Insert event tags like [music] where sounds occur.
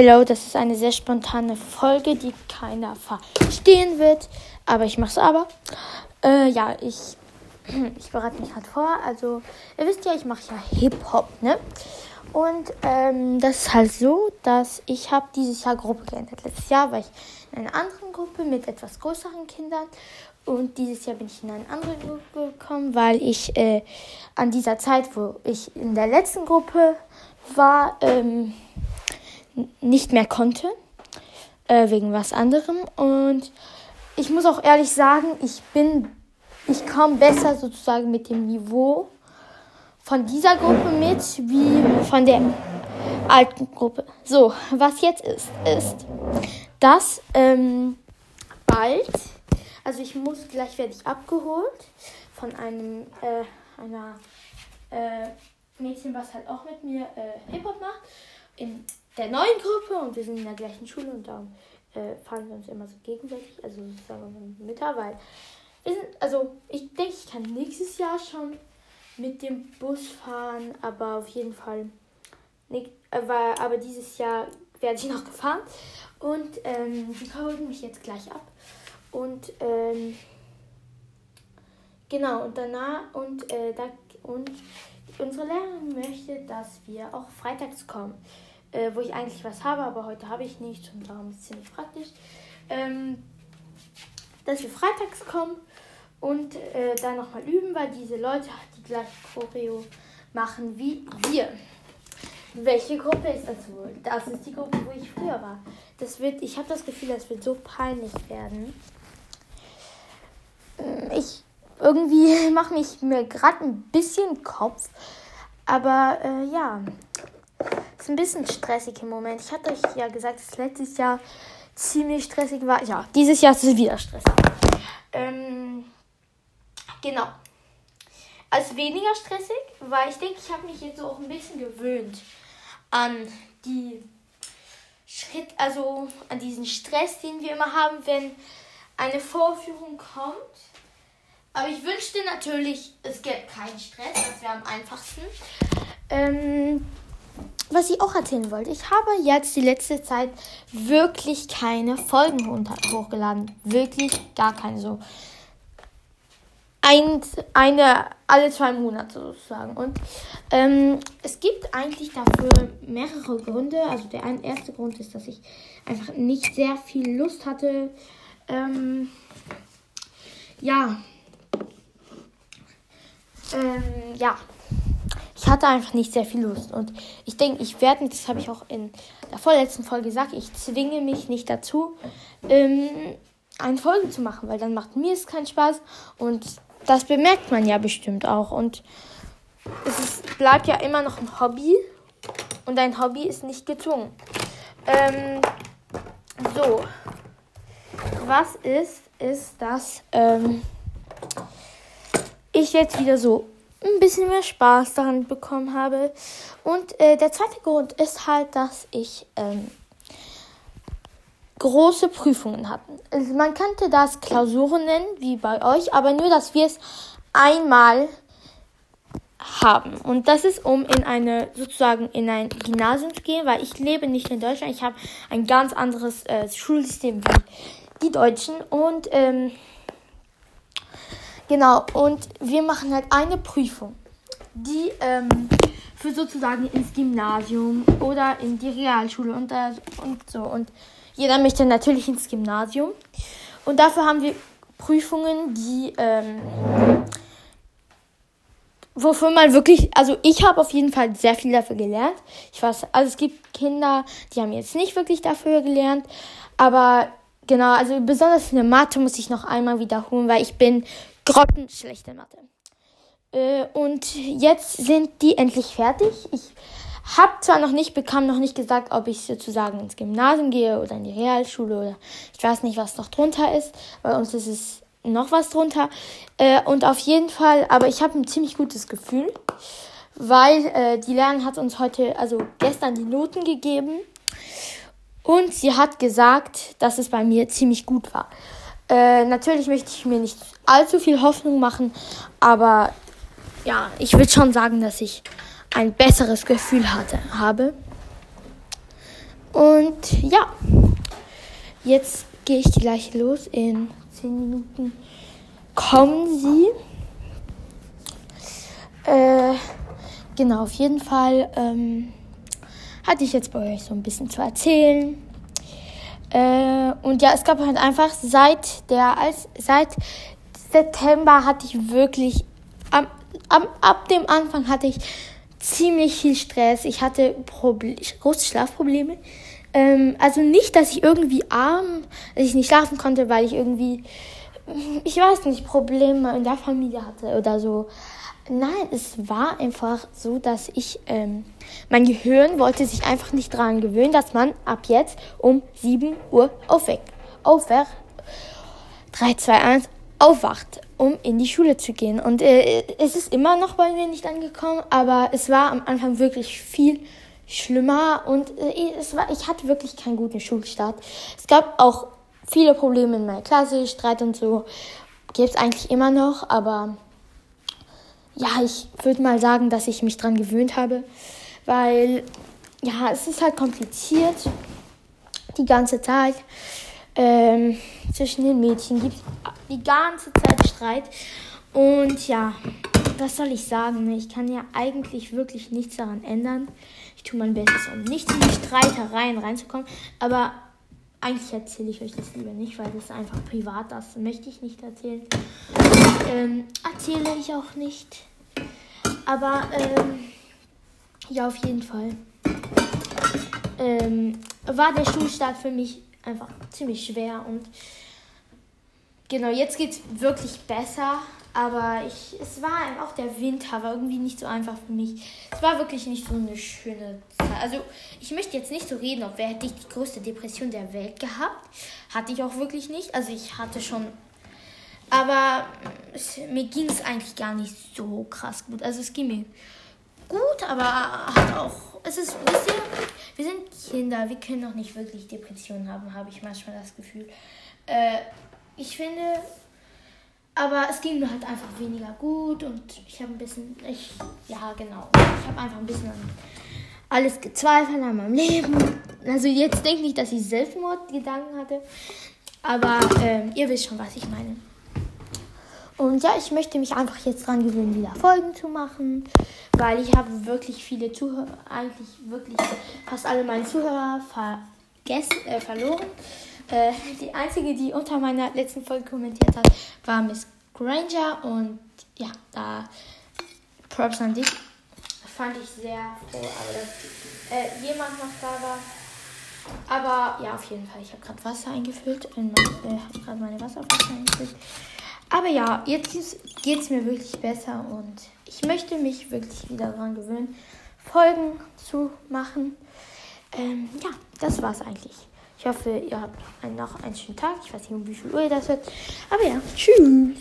Hello, das ist eine sehr spontane Folge, die keiner verstehen wird. Aber ich mache es aber. Äh, ja, ich, [clears throat] ich bereite mich halt vor. Also, ihr wisst ja, ich mache ja Hip-Hop, ne? Und ähm, das ist halt so, dass ich habe dieses Jahr Gruppe geändert. Letztes Jahr war ich in einer anderen Gruppe mit etwas größeren Kindern. Und dieses Jahr bin ich in eine andere Gruppe gekommen, weil ich äh, an dieser Zeit, wo ich in der letzten Gruppe war, ähm, nicht mehr konnte. Äh, wegen was anderem. Und ich muss auch ehrlich sagen, ich bin, ich komme besser sozusagen mit dem Niveau von dieser Gruppe mit wie von der alten Gruppe. So, was jetzt ist, ist, dass ähm, bald, also ich muss gleich werde ich abgeholt von einem äh, einer äh, Mädchen, was halt auch mit mir äh, Hip Hop macht in der neuen Gruppe und wir sind in der gleichen Schule und darum äh, fahren wir uns immer so gegenseitig, also sozusagen Mütter, weil wir sind, also ich denke, ich kann nächstes Jahr schon mit dem Bus fahren, aber auf jeden Fall nicht, aber, aber dieses Jahr werde ich noch gefahren und ähm, die holen mich jetzt gleich ab und ähm, genau und danach und äh, da und unsere Lehrerin möchte, dass wir auch freitags kommen äh, wo ich eigentlich was habe, aber heute habe ich nichts und darum ist es ziemlich praktisch. Ähm, dass wir freitags kommen und äh, dann nochmal üben, weil diese Leute die gleiche Choreo machen wie wir. Welche Gruppe ist das wohl? Das ist die Gruppe, wo ich früher war. Das wird, ich habe das Gefühl, das wird so peinlich werden. Ähm, ich irgendwie [laughs] mache mich mir gerade ein bisschen Kopf. Aber äh, ja, ein bisschen stressig im Moment. Ich hatte euch ja gesagt, dass letztes Jahr ziemlich stressig war. Ja, dieses Jahr ist es wieder stressig. Ähm, genau. Als weniger stressig, weil ich denke, ich habe mich jetzt auch ein bisschen gewöhnt an die Schritt, also an diesen Stress, den wir immer haben, wenn eine Vorführung kommt. Aber ich wünschte natürlich, es gäbe keinen Stress, das wäre am einfachsten. Ähm, was ich auch erzählen wollte, ich habe jetzt die letzte Zeit wirklich keine Folgen hochgeladen. Wirklich gar keine so. Ein, eine alle zwei Monate sozusagen. Und ähm, es gibt eigentlich dafür mehrere Gründe. Also der ein, erste Grund ist, dass ich einfach nicht sehr viel Lust hatte. Ähm, ja. Ähm, ja, hatte einfach nicht sehr viel Lust. Und ich denke, ich werde, das habe ich auch in der vorletzten Folge gesagt, ich zwinge mich nicht dazu, ähm, eine Folge zu machen, weil dann macht mir es keinen Spaß. Und das bemerkt man ja bestimmt auch. Und es ist, bleibt ja immer noch ein Hobby. Und ein Hobby ist nicht gezwungen. Ähm, so. Was ist, ist, dass ähm, ich jetzt wieder so ein bisschen mehr Spaß daran bekommen habe. Und äh, der zweite Grund ist halt, dass ich ähm, große Prüfungen hatte. Also man könnte das Klausuren nennen, wie bei euch, aber nur, dass wir es einmal haben. Und das ist, um in eine, sozusagen in ein Gymnasium zu gehen, weil ich lebe nicht in Deutschland. Ich habe ein ganz anderes äh, Schulsystem wie die Deutschen. Und ähm, Genau, und wir machen halt eine Prüfung, die ähm, für sozusagen ins Gymnasium oder in die Realschule und, und so. Und jeder möchte natürlich ins Gymnasium. Und dafür haben wir Prüfungen, die, ähm, wofür man wirklich, also ich habe auf jeden Fall sehr viel dafür gelernt. Ich weiß, also es gibt Kinder, die haben jetzt nicht wirklich dafür gelernt, aber genau, also besonders in der Mathe muss ich noch einmal wiederholen, weil ich bin grottenschlechte Mathe. Äh, und jetzt sind die endlich fertig. Ich habe zwar noch nicht, bekam noch nicht gesagt, ob ich sozusagen ins Gymnasium gehe oder in die Realschule oder ich weiß nicht, was noch drunter ist. Bei uns ist es noch was drunter. Äh, und auf jeden Fall, aber ich habe ein ziemlich gutes Gefühl, weil äh, die Lehrerin hat uns heute, also gestern die Noten gegeben. Und sie hat gesagt, dass es bei mir ziemlich gut war. Äh, natürlich möchte ich mir nicht allzu viel Hoffnung machen, aber ja, ich würde schon sagen, dass ich ein besseres Gefühl hatte, habe. Und ja, jetzt gehe ich gleich los. In 10 Minuten kommen sie. Äh, genau, auf jeden Fall ähm, hatte ich jetzt bei euch so ein bisschen zu erzählen. Äh, und ja, es gab halt einfach seit der, als, seit September hatte ich wirklich, am, am, ab dem Anfang hatte ich ziemlich viel Stress. Ich hatte Proble große Schlafprobleme. Ähm, also nicht, dass ich irgendwie arm, dass ich nicht schlafen konnte, weil ich irgendwie, ich weiß nicht, Probleme in der Familie hatte oder so. Nein, es war einfach so, dass ich, ähm, mein Gehirn wollte sich einfach nicht daran gewöhnen, dass man ab jetzt um 7 Uhr aufweckt. Aufwacht. 3, 2, 1, aufwacht, um in die Schule zu gehen. Und äh, es ist immer noch bei mir nicht angekommen, aber es war am Anfang wirklich viel schlimmer und äh, es war, ich hatte wirklich keinen guten Schulstart. Es gab auch viele Probleme in meiner Klasse, Streit und so. Gibt es eigentlich immer noch, aber ja, ich würde mal sagen, dass ich mich dran gewöhnt habe, weil ja, es ist halt kompliziert die ganze Zeit. Ähm, zwischen den Mädchen gibt es die ganze Zeit Streit. Und ja, was soll ich sagen? Ich kann ja eigentlich wirklich nichts daran ändern. Ich tue mein Bestes, um nicht in die Streitereien reinzukommen. Aber eigentlich erzähle ich euch das lieber nicht, weil das ist einfach privat. Das möchte ich nicht erzählen. Ähm, erzähle ich auch nicht. Aber ähm, ja, auf jeden Fall ähm, war der Schulstart für mich einfach ziemlich schwer und genau, jetzt geht es wirklich besser. Aber ich, es war auch der Winter, war irgendwie nicht so einfach für mich. Es war wirklich nicht so eine schöne Zeit. Also ich möchte jetzt nicht so reden, ob wer hätte ich die größte Depression der Welt gehabt. Hatte ich auch wirklich nicht. Also ich hatte schon aber es, mir ging es eigentlich gar nicht so krass gut. Also es ging mir gut, aber hat auch. Es ist, wisst ihr, wir sind Kinder, wir können doch nicht wirklich Depressionen haben, habe ich manchmal das Gefühl. Äh, ich finde, aber es ging mir halt einfach weniger gut und ich habe ein bisschen, ich, ja genau, ich habe einfach ein bisschen an alles gezweifelt an meinem Leben. Also jetzt denke ich, dass ich Selbstmordgedanken hatte, aber äh, ihr wisst schon, was ich meine. Und ja, ich möchte mich einfach jetzt dran gewöhnen, wieder Folgen zu machen, weil ich habe wirklich viele Zuhörer, eigentlich wirklich fast alle meine Zuhörer vergessen, äh, verloren. Äh, die einzige, die unter meiner letzten Folge kommentiert hat, war Miss Granger und ja, da Props an dich. Fand ich sehr froh, aber dass äh, jemand noch da war. Aber ja, auf jeden Fall, ich habe gerade Wasser eingefüllt. Ich äh, habe gerade meine Wasserflasche eingefüllt. Aber ja, jetzt geht es mir wirklich besser und ich möchte mich wirklich wieder daran gewöhnen, Folgen zu machen. Ähm, ja, das war's eigentlich. Ich hoffe, ihr habt noch einen schönen Tag. Ich weiß nicht, um wie viel Uhr ihr das hört. Aber ja, tschüss.